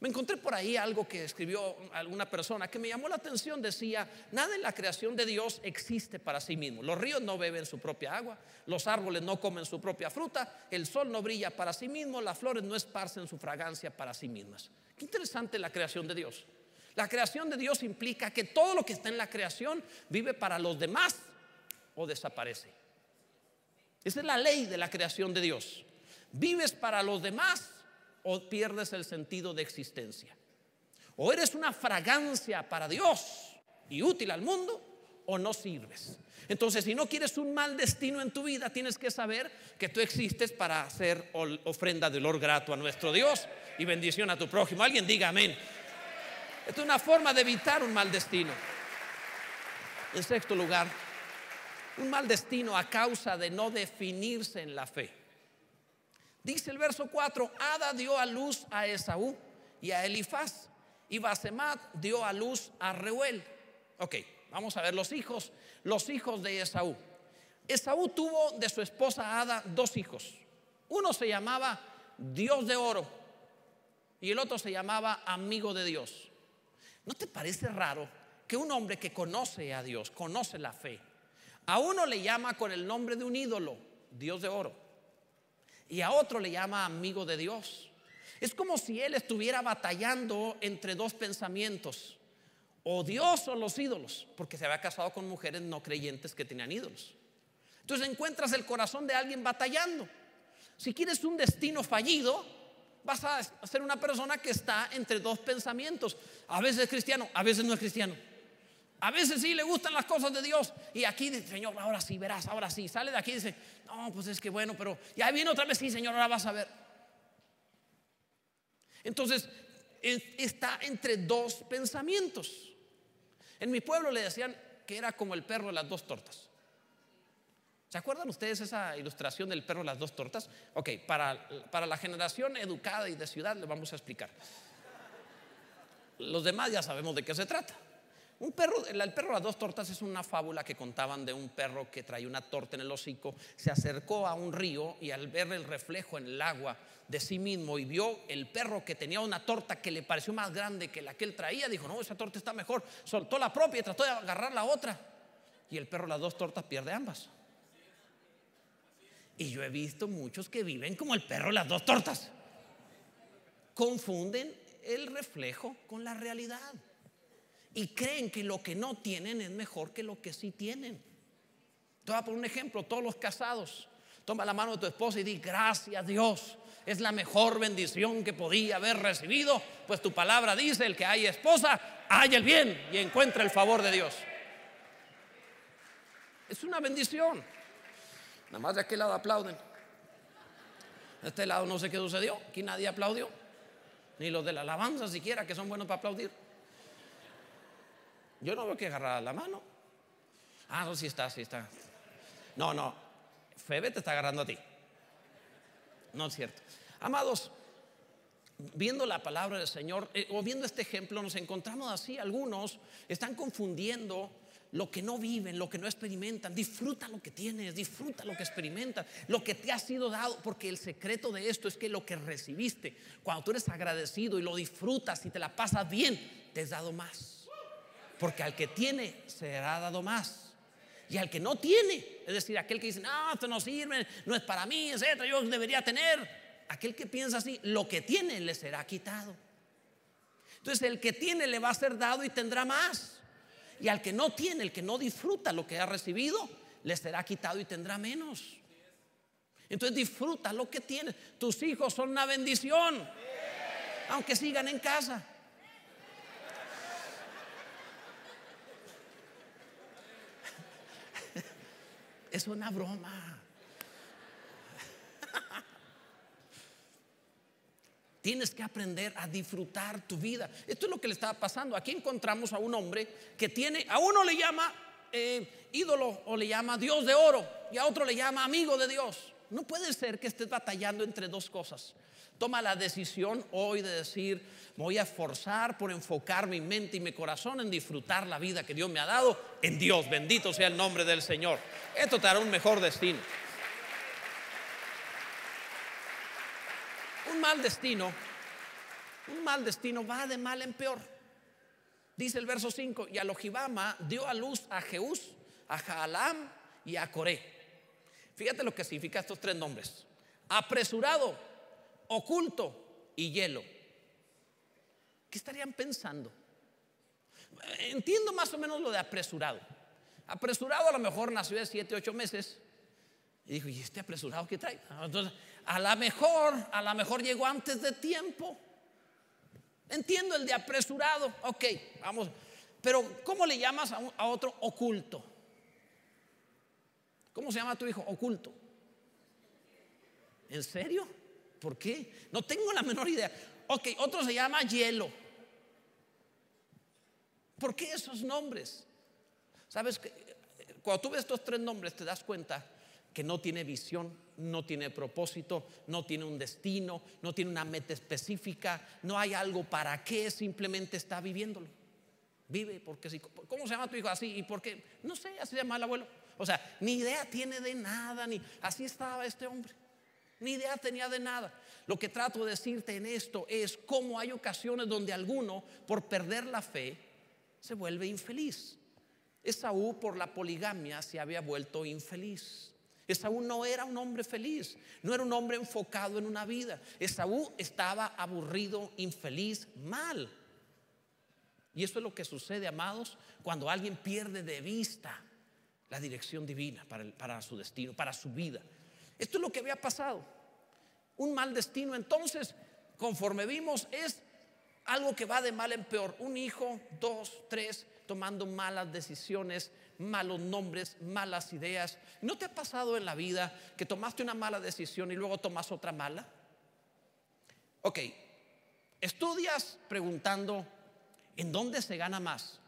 Me encontré por ahí algo que escribió alguna persona que me llamó la atención. Decía, nada en la creación de Dios existe para sí mismo. Los ríos no beben su propia agua, los árboles no comen su propia fruta, el sol no brilla para sí mismo, las flores no esparcen su fragancia para sí mismas. Qué interesante la creación de Dios. La creación de Dios implica que todo lo que está en la creación vive para los demás o desaparece. Esa es la ley de la creación de Dios. Vives para los demás o pierdes el sentido de existencia. O eres una fragancia para Dios y útil al mundo, o no sirves. Entonces, si no quieres un mal destino en tu vida, tienes que saber que tú existes para hacer ofrenda de olor grato a nuestro Dios y bendición a tu prójimo. Alguien diga amén. Esta es una forma de evitar un mal destino. En sexto lugar, un mal destino a causa de no definirse en la fe. Dice el verso 4, Ada dio a luz a Esaú y a Elifaz, y Basemat dio a luz a Reuel. Ok, vamos a ver los hijos, los hijos de Esaú. Esaú tuvo de su esposa Ada dos hijos. Uno se llamaba Dios de oro y el otro se llamaba amigo de Dios. ¿No te parece raro que un hombre que conoce a Dios, conoce la fe, a uno le llama con el nombre de un ídolo, Dios de oro? Y a otro le llama amigo de Dios. Es como si él estuviera batallando entre dos pensamientos, o Dios o los ídolos, porque se había casado con mujeres no creyentes que tenían ídolos. Entonces encuentras el corazón de alguien batallando. Si quieres un destino fallido, vas a ser una persona que está entre dos pensamientos. A veces es cristiano, a veces no es cristiano. A veces sí le gustan las cosas de Dios. Y aquí dice, Señor, ahora sí, verás, ahora sí. Sale de aquí y dice, no, pues es que bueno, pero ya viene otra vez, sí, Señor, ahora vas a ver. Entonces, está entre dos pensamientos. En mi pueblo le decían que era como el perro de las dos tortas. ¿Se acuerdan ustedes esa ilustración del perro de las dos tortas? Ok, para, para la generación educada y de ciudad le vamos a explicar. Los demás ya sabemos de qué se trata. Un perro, el perro las dos tortas es una fábula que contaban de un perro que traía una torta en el hocico, se acercó a un río y al ver el reflejo en el agua de sí mismo y vio el perro que tenía una torta que le pareció más grande que la que él traía, dijo, no, esa torta está mejor, soltó la propia y trató de agarrar la otra. Y el perro las dos tortas pierde ambas. Y yo he visto muchos que viven como el perro las dos tortas. Confunden el reflejo con la realidad y creen que lo que no tienen es mejor que lo que sí tienen. Te voy a poner un ejemplo, todos los casados, toma la mano de tu esposa y di, gracias Dios, es la mejor bendición que podía haber recibido, pues tu palabra dice, el que hay esposa, hay el bien y encuentra el favor de Dios. Es una bendición. Nada más de aquel lado aplauden. De este lado no sé qué sucedió, aquí nadie aplaudió, ni los de la alabanza siquiera, que son buenos para aplaudir. Yo no veo que agarrar la mano. Ah, no, sí está, sí está. No, no. Febe te está agarrando a ti. No es cierto. Amados, viendo la palabra del Señor eh, o viendo este ejemplo, nos encontramos así. Algunos están confundiendo lo que no viven, lo que no experimentan. Disfruta lo que tienes, disfruta lo que experimentas, lo que te ha sido dado, porque el secreto de esto es que lo que recibiste, cuando tú eres agradecido y lo disfrutas y te la pasas bien, te has dado más. Porque al que tiene será dado más. Y al que no tiene, es decir, aquel que dice, no, esto no sirve, no es para mí, etcétera, yo debería tener. Aquel que piensa así, lo que tiene le será quitado. Entonces, el que tiene le va a ser dado y tendrá más. Y al que no tiene, el que no disfruta lo que ha recibido, le será quitado y tendrá menos. Entonces disfruta lo que tienes. Tus hijos son una bendición, aunque sigan en casa. Es una broma. Tienes que aprender a disfrutar tu vida. Esto es lo que le estaba pasando. Aquí encontramos a un hombre que tiene, a uno le llama eh, ídolo o le llama Dios de oro y a otro le llama amigo de Dios. No puede ser que estés batallando entre dos cosas. Toma la decisión hoy de decir, voy a esforzar por enfocar mi mente y mi corazón en disfrutar la vida que Dios me ha dado en Dios. Bendito sea el nombre del Señor. Esto te hará un mejor destino. Un mal destino, un mal destino va de mal en peor. Dice el verso 5, y a Lojibama dio a luz a Jeús, a Jaalam y a Coré. Fíjate lo que significa estos tres nombres. Apresurado, oculto y hielo. ¿Qué estarían pensando? Entiendo más o menos lo de apresurado. Apresurado a lo mejor nació de 7, 8 meses. Y dijo, ¿y este apresurado qué trae? Entonces, a lo mejor, a lo mejor llegó antes de tiempo. Entiendo el de apresurado. Ok, vamos. Pero ¿cómo le llamas a, a otro oculto? ¿Cómo se llama tu hijo? Oculto. ¿En serio? ¿Por qué? No tengo la menor idea. Ok, otro se llama hielo. ¿Por qué esos nombres? Sabes que cuando tú ves estos tres nombres te das cuenta que no tiene visión, no tiene propósito, no tiene un destino, no tiene una meta específica, no hay algo para qué, simplemente está viviéndolo. Vive porque sí. ¿Cómo se llama tu hijo así? ¿Y por qué? No sé, así se llama el abuelo. O sea, ni idea tiene de nada, ni así estaba este hombre. Ni idea tenía de nada. Lo que trato de decirte en esto es cómo hay ocasiones donde alguno, por perder la fe, se vuelve infeliz. Esaú, por la poligamia, se había vuelto infeliz. Esaú no era un hombre feliz, no era un hombre enfocado en una vida. Esaú estaba aburrido, infeliz, mal. Y eso es lo que sucede, amados, cuando alguien pierde de vista la dirección divina para, para su destino, para su vida. Esto es lo que había pasado. Un mal destino. Entonces, conforme vimos, es algo que va de mal en peor. Un hijo, dos, tres, tomando malas decisiones, malos nombres, malas ideas. ¿No te ha pasado en la vida que tomaste una mala decisión y luego tomas otra mala? Ok, estudias preguntando, ¿en dónde se gana más?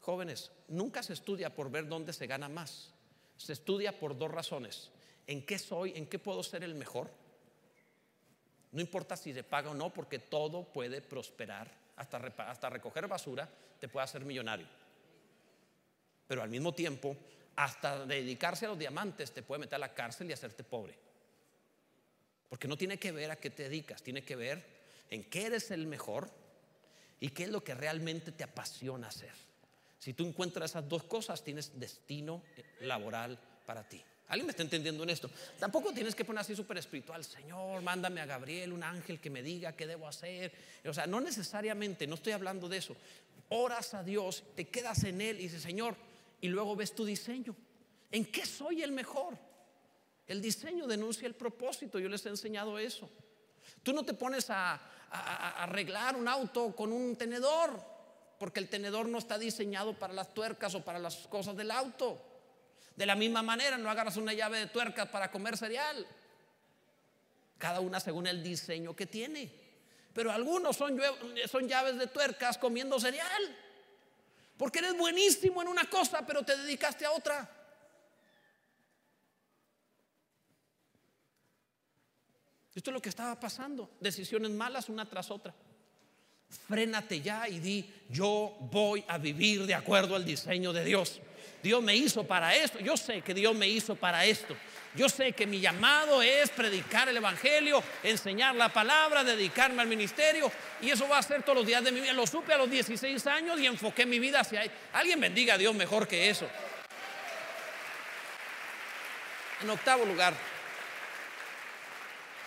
Jóvenes, nunca se estudia por ver dónde se gana más. Se estudia por dos razones en qué soy, en qué puedo ser el mejor. No importa si se paga o no, porque todo puede prosperar. Hasta, hasta recoger basura te puede hacer millonario. pero al mismo tiempo, hasta dedicarse a los diamantes te puede meter a la cárcel y hacerte pobre. Porque no tiene que ver a qué te dedicas, tiene que ver en qué eres el mejor y qué es lo que realmente te apasiona hacer. Si tú encuentras esas dos cosas, tienes destino laboral para ti. ¿Alguien me está entendiendo en esto? Tampoco tienes que poner así súper espiritual, Señor, mándame a Gabriel, un ángel que me diga qué debo hacer. O sea, no necesariamente, no estoy hablando de eso. Oras a Dios, te quedas en Él y dices, Señor, y luego ves tu diseño. ¿En qué soy el mejor? El diseño denuncia el propósito, yo les he enseñado eso. Tú no te pones a, arreglar un auto con un tenedor, porque el tenedor no está diseñado para las tuercas o para las cosas del auto. De la misma manera, no agarras una llave de tuerca para comer cereal. Cada una según el diseño que tiene. Pero algunos son, son llaves de tuercas comiendo cereal. Porque eres buenísimo en una cosa, pero te dedicaste a otra. Esto es lo que estaba pasando. Decisiones malas una tras otra. Frénate ya y di, yo voy a vivir de acuerdo al diseño de Dios. Dios me hizo para esto. Yo sé que Dios me hizo para esto. Yo sé que mi llamado es predicar el Evangelio, enseñar la palabra, dedicarme al ministerio. Y eso va a ser todos los días de mi vida. Lo supe a los 16 años y enfoqué mi vida hacia ahí. Alguien bendiga a Dios mejor que eso. En octavo lugar,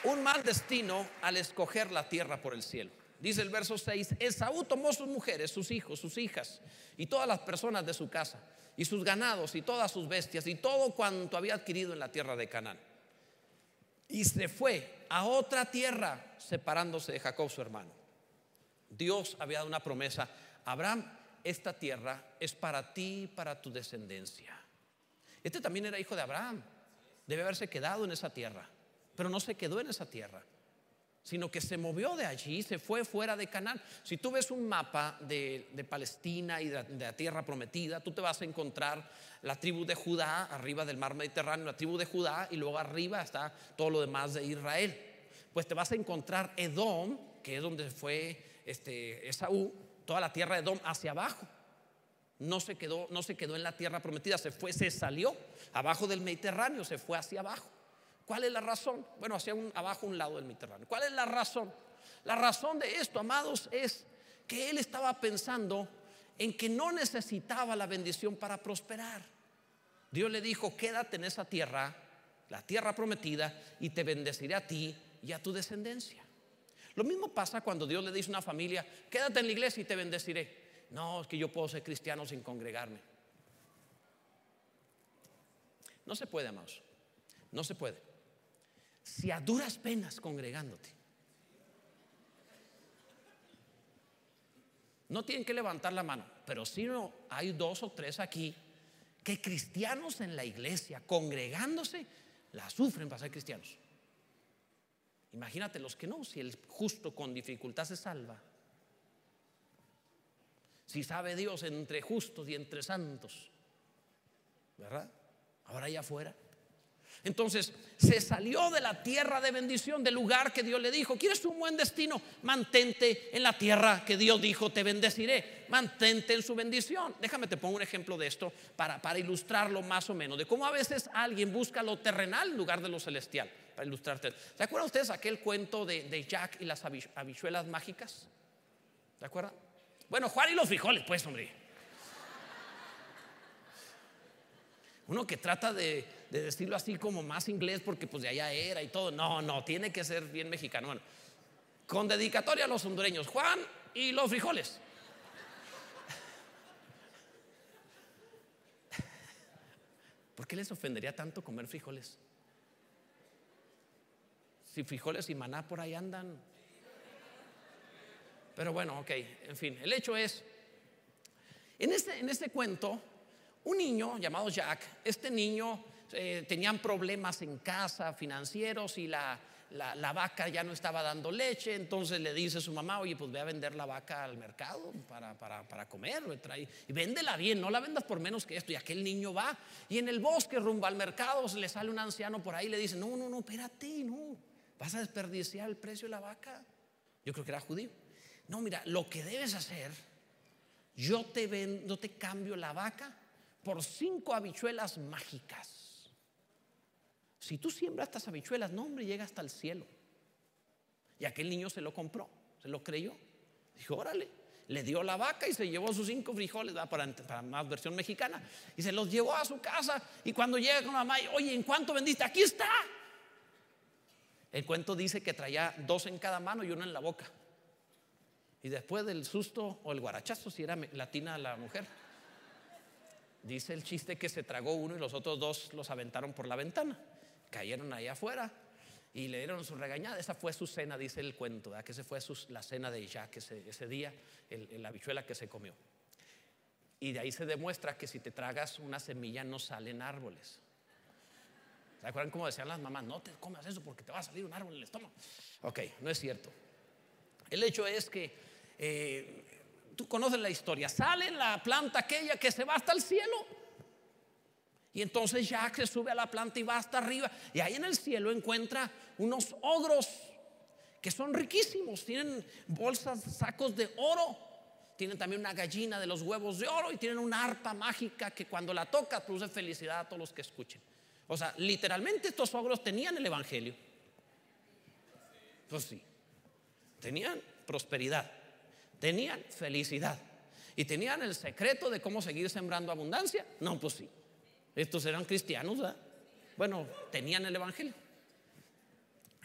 un mal destino al escoger la tierra por el cielo. Dice el verso 6, Esaú tomó sus mujeres, sus hijos, sus hijas y todas las personas de su casa y sus ganados y todas sus bestias y todo cuanto había adquirido en la tierra de Canaán. Y se fue a otra tierra separándose de Jacob su hermano. Dios había dado una promesa, Abraham, esta tierra es para ti, para tu descendencia. Este también era hijo de Abraham, debe haberse quedado en esa tierra, pero no se quedó en esa tierra sino que se movió de allí, se fue fuera de Canaán. Si tú ves un mapa de, Palestina y de, la tierra prometida, tú te vas a encontrar la tribu de Judá arriba del mar Mediterráneo, la tribu de Judá y luego arriba está todo lo demás de Israel. Pues te vas a encontrar Edom, que es donde fue este, Esaú, toda la tierra de Edom hacia abajo. No se quedó, no se quedó en la tierra prometida, se fue, se salió abajo del Mediterráneo, se fue hacia abajo. ¿Cuál es la razón? Bueno, hacia un, abajo un lado del Mediterráneo. ¿Cuál es la razón? La razón de esto, amados, es que él estaba pensando en que no necesitaba la bendición para prosperar. Dios le dijo, quédate en esa tierra, la tierra prometida, y te bendeciré a ti y a tu descendencia. Lo mismo pasa cuando Dios le dice a una familia, quédate en la iglesia y te bendeciré. No, es que yo puedo ser cristiano sin congregarme. No se puede, amados. No se puede si a duras penas congregándote. No tienen que levantar la mano, pero si no, hay dos o tres aquí que cristianos en la iglesia, congregándose, la sufren para ser cristianos. Imagínate los que no, si el justo con dificultad se salva. Si sabe Dios entre justos y entre santos, ¿verdad? Ahora allá afuera. Entonces se salió de la tierra de bendición, del lugar que Dios le dijo. ¿Quieres un buen destino? Mantente en la tierra que Dios dijo, te bendeciré. Mantente en su bendición. Déjame te pongo un ejemplo de esto para, para ilustrarlo más o menos. De cómo a veces alguien busca lo terrenal en lugar de lo celestial. Para ilustrarte. ¿Se acuerdan ustedes aquel cuento de, de Jack y las habichuelas mágicas? ¿Se acuerdan? Bueno, Juan y los frijoles, pues, hombre. Uno que trata de, decirlo así como más inglés porque pues de allá era y todo. No, no, tiene que ser bien mexicano. Bueno, con dedicatoria a los hondureños, Juan y los frijoles. ¿Por qué les ofendería tanto comer frijoles? Si frijoles y maná por ahí andan. Pero bueno, ok, en fin, el hecho es, en este, en este cuento, un niño llamado Jack, este niño eh, tenían problemas en casa financieros y la, la, vaca ya no estaba dando leche, entonces le dice a su mamá, oye, pues ve a vender la vaca al mercado para, para, para comer, trae, y véndela bien, no la vendas por menos que esto. Y aquel niño va, y en el bosque rumbo al mercado le sale un anciano por ahí y le dice, no, no, no, espérate, no, vas a desperdiciar el precio de la vaca. Yo creo que era judío. No, mira, lo que debes hacer, yo te, vendo, te cambio la vaca por cinco habichuelas mágicas. Si tú siembras estas habichuelas, no hombre, llega hasta el cielo. Y aquel niño se lo compró, se lo creyó. Dijo, órale, le dio la vaca y se llevó sus cinco frijoles, para, para, más versión mexicana, y se los llevó a su casa. Y cuando llega con la mamá, oye, ¿en cuánto vendiste? Aquí está. El cuento dice que traía dos en cada mano y uno en la boca. Y después del susto o el guarachazo, si era latina la mujer, dice el chiste que se tragó uno y los otros dos los aventaron por la ventana. Cayeron ahí afuera y le dieron su regañada. Esa fue su cena, dice el cuento, que ese fue la cena de Jack ese, ese día, la habichuela que se comió. Y de ahí se demuestra que si te tragas una semilla no salen árboles. ¿Se acuerdan cómo decían las mamás? No te comas eso porque te va a salir un árbol en el estómago. Ok, no es cierto. El hecho es que eh, tú conoces la historia. Sale la planta aquella que se va hasta el cielo. Y entonces Jack se sube a la planta y va hasta arriba. Y ahí en el cielo encuentra unos ogros que son riquísimos. Tienen bolsas, sacos de oro. Tienen también una gallina de los huevos de oro y tienen una arpa mágica que cuando la toca produce felicidad a todos los que escuchen. O sea, literalmente estos ogros tenían el evangelio. Pues sí, tenían prosperidad, tenían felicidad y tenían el secreto de cómo seguir sembrando abundancia. No, pues sí. Estos eran cristianos. Bueno, tenían el Evangelio.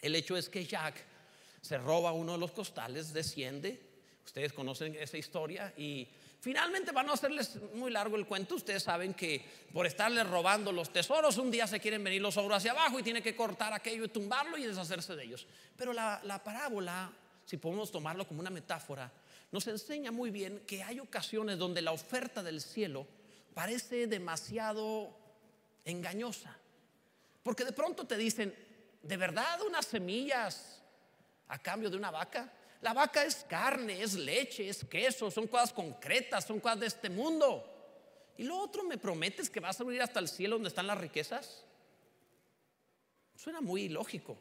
El hecho es que Jack se roba uno de los costales, desciende. Ustedes conocen esa historia y finalmente, para no hacerles muy largo el cuento, ustedes saben que por estarles robando los tesoros, un día se quieren venir los ogros hacia abajo y tiene que cortar aquello y tumbarlo y deshacerse de ellos. Pero la, la parábola, si podemos tomarlo como una metáfora, nos enseña muy bien que hay ocasiones donde la oferta del cielo parece demasiado engañosa. Porque de pronto te dicen, ¿de verdad unas semillas a cambio de una vaca? La vaca es carne, es leche, es queso, son cosas concretas, son cosas de este mundo. Y lo otro, ¿me prometes que vas a subir hasta el cielo donde están las riquezas? Suena muy ilógico.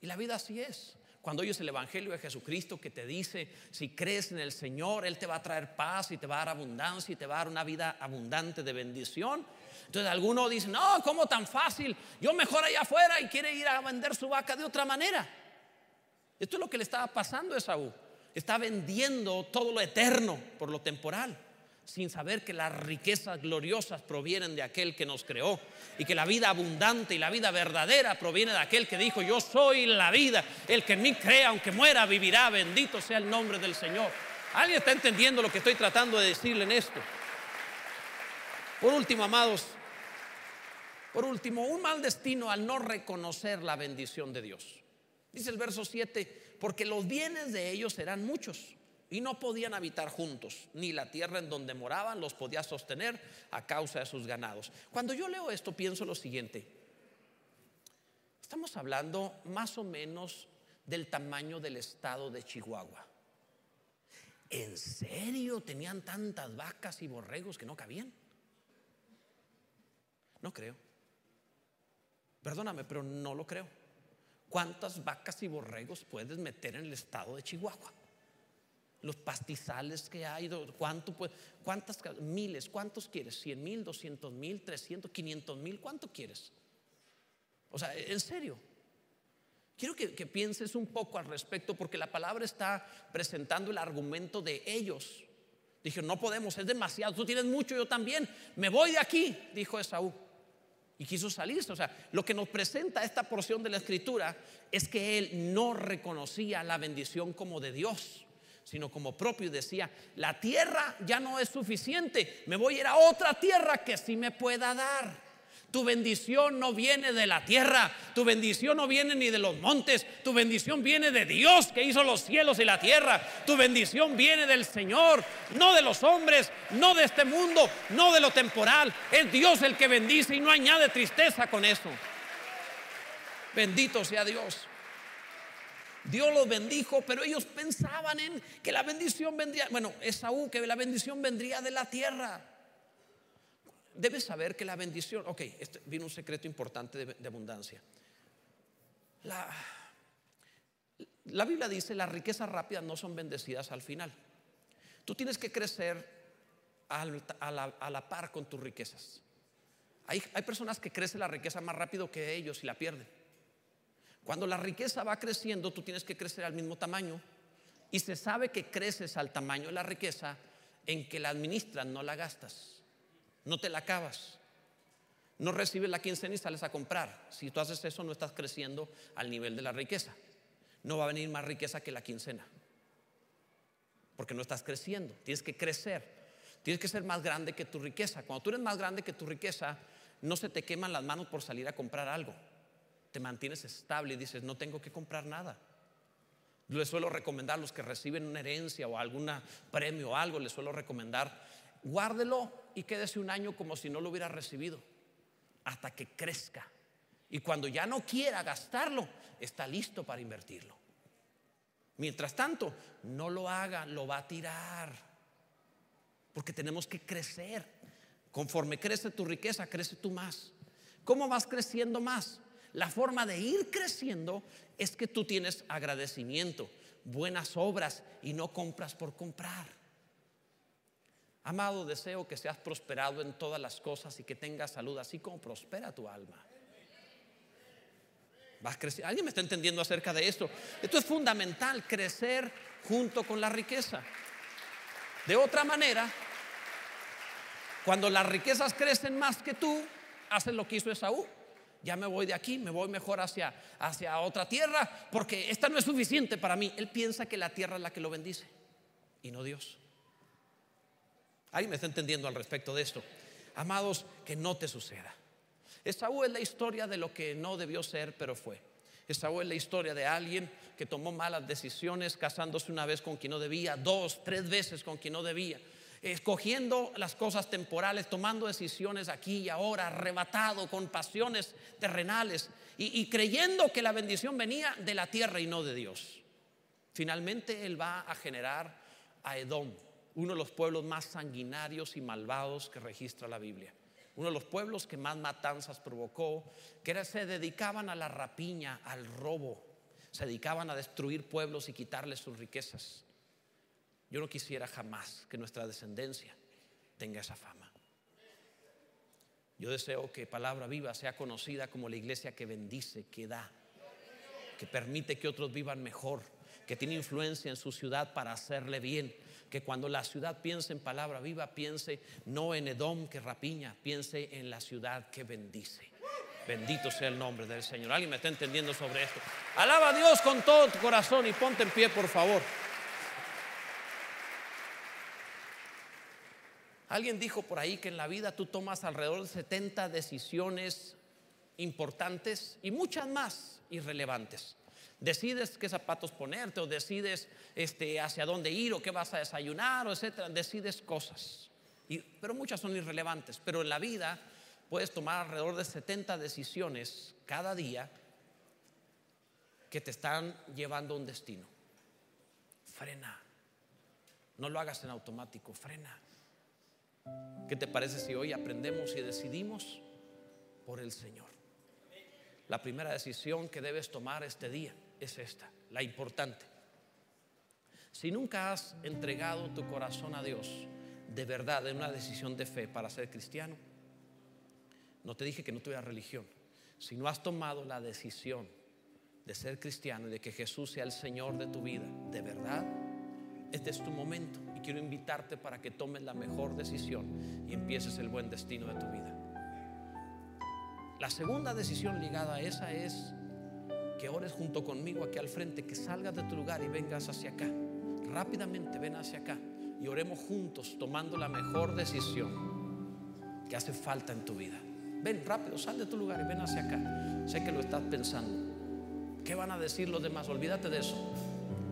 Y la vida así es. Cuando oyes el Evangelio de Jesucristo que te dice, si crees en el Señor, Él te va a traer paz y te va a dar abundancia y te va a dar una vida abundante de bendición. Entonces alguno dice, no, ¿cómo tan fácil? Yo mejor allá afuera y quiere ir a vender su vaca de otra manera. Esto es lo que le estaba pasando a Esaú. Está vendiendo todo lo eterno por lo temporal, sin saber que las riquezas gloriosas provienen de aquel que nos creó y que la vida abundante y la vida verdadera proviene de aquel que dijo, yo soy la vida, el que en mí crea, aunque muera, vivirá, bendito sea el nombre del Señor. ¿Alguien está entendiendo lo que estoy tratando de decirle en esto? Por último, amados, por último, un mal destino al no reconocer la bendición de Dios. Dice el verso 7, porque los bienes de ellos eran muchos y no podían habitar juntos, ni la tierra en donde moraban los podía sostener a causa de sus ganados. Cuando yo leo esto pienso lo siguiente, estamos hablando más o menos del tamaño del estado de Chihuahua. ¿En serio tenían tantas vacas y borregos que no cabían? No creo. Perdóname, pero no lo creo. ¿Cuántas vacas y borregos puedes meter en el estado de Chihuahua? Los pastizales que hay, ¿cuánto ¿cuántas? Miles, ¿cuántos quieres? ¿100 mil, 200 mil, 300, 500 mil? ¿Cuánto quieres? O sea, en serio. Quiero que, que, pienses un poco al respecto porque la palabra está presentando el argumento de ellos. Dije, no podemos, es demasiado, tú tienes mucho, yo también, me voy de aquí, dijo Esaú. Y quiso salirse. O sea, lo que nos presenta esta porción de la escritura es que él no reconocía la bendición como de Dios, sino como propio y decía, la tierra ya no es suficiente, me voy a ir a otra tierra que sí me pueda dar. Tu bendición no viene de la tierra, tu bendición no viene ni de los montes, tu bendición viene de Dios que hizo los cielos y la tierra, tu bendición viene del Señor, no de los hombres, no de este mundo, no de lo temporal. Es Dios el que bendice y no añade tristeza con eso. Bendito sea Dios. Dios los bendijo, pero ellos pensaban en que la bendición vendría, bueno, Esaú, que la bendición vendría de la tierra debes saber que la bendición, ok, este, vino un secreto importante de, abundancia. La, Biblia dice, las riquezas rápidas no son bendecidas al final. Tú tienes que crecer a la, a la par con tus riquezas. Hay, hay personas que crecen la riqueza más rápido que ellos y la pierden. Cuando la riqueza va creciendo, tú tienes que crecer al mismo tamaño. Y se sabe que creces al tamaño de la riqueza en que la administras, no la gastas. No te la acabas. No recibes la quincena y sales a comprar. Si tú haces eso, no estás creciendo al nivel de la riqueza. No va a venir más riqueza que la quincena. Porque no estás creciendo. Tienes que crecer. Tienes que ser más grande que tu riqueza. Cuando tú eres más grande que tu riqueza, no se te queman las manos por salir a comprar algo. Te mantienes estable y dices, no tengo que comprar nada. Les suelo recomendar a los que reciben una herencia o algún premio o algo, les suelo recomendar, guárdelo y quédese un año como si no lo hubiera recibido, hasta que crezca. Y cuando ya no quiera gastarlo, está listo para invertirlo. Mientras tanto, no lo haga, lo va a tirar. Porque tenemos que crecer. Conforme crece tu riqueza, crece tú más. ¿Cómo vas creciendo más? La forma de ir creciendo es que tú tienes agradecimiento, buenas obras y no compras por comprar. Amado, deseo que seas prosperado en todas las cosas y que tengas salud, así como prospera tu alma. Vas creciendo. ¿Alguien me está entendiendo acerca de esto? Esto es fundamental, crecer junto con la riqueza. De otra manera, cuando las riquezas crecen más que tú, haces lo que hizo Esaú. Ya me voy de aquí, me voy mejor hacia, hacia otra tierra, porque esta no es suficiente para mí. Él piensa que la tierra es la que lo bendice y no Dios. ¿Alguien me está entendiendo al respecto de esto? Amados, que no te suceda. Esaú es la historia de lo que no debió ser, pero fue. Esaú es la historia de alguien que tomó malas decisiones, casándose una vez con quien no debía, dos, tres veces con quien no debía, escogiendo las cosas temporales, tomando decisiones aquí y ahora, arrebatado con pasiones terrenales y, creyendo que la bendición venía de la tierra y no de Dios. Finalmente él va a generar a Edom, uno de los pueblos más sanguinarios y malvados que registra la Biblia uno de los pueblos que más matanzas provocó, que se dedicaban a la rapiña, al robo, se dedicaban a destruir pueblos y quitarles sus riquezas. Yo no quisiera jamás que nuestra descendencia tenga esa fama. Yo deseo que Palabra Viva sea conocida como la iglesia que bendice, que da, que permite que otros vivan mejor, que tiene influencia en su ciudad para hacerle bien, que cuando la ciudad piense en palabra viva, piense no en Edom que rapiña, piense en la ciudad que bendice. Bendito sea el nombre del Señor. ¿Alguien me está entendiendo sobre esto? Alaba a Dios con todo tu corazón y ponte en pie, por favor. Alguien dijo por ahí que en la vida tú tomas alrededor de 70 decisiones importantes y muchas más irrelevantes. Decides qué zapatos ponerte o decides este, hacia dónde ir o qué vas a desayunar o etcétera. Decides cosas. Y, pero muchas son irrelevantes. Pero en la vida puedes tomar alrededor de 70 decisiones cada día que te están llevando a un destino. Frena. No lo hagas en automático. Frena. ¿Qué te parece si hoy aprendemos y decidimos por el Señor? La primera decisión que debes tomar este día es esta, la importante. Si nunca has entregado tu corazón a Dios de verdad en una decisión de fe para ser cristiano, no te dije que no tuviera religión. Si no has tomado la decisión de ser cristiano y de que Jesús sea el Señor de tu vida, de verdad, este es tu momento y quiero invitarte para que tomes la mejor decisión y empieces el buen destino de tu vida. La segunda decisión ligada a esa es que ores junto conmigo aquí al frente, que salgas de tu lugar y vengas hacia acá. Rápidamente ven hacia acá y oremos juntos tomando la mejor decisión que hace falta en tu vida. Ven rápido, sal de tu lugar y ven hacia acá. Sé que lo estás pensando. ¿Qué van a decir los demás? Olvídate de eso.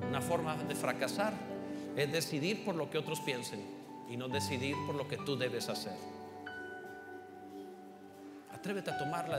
Una forma de fracasar es decidir por lo que otros piensen y no decidir por lo que tú debes hacer. Atrévete a tomar la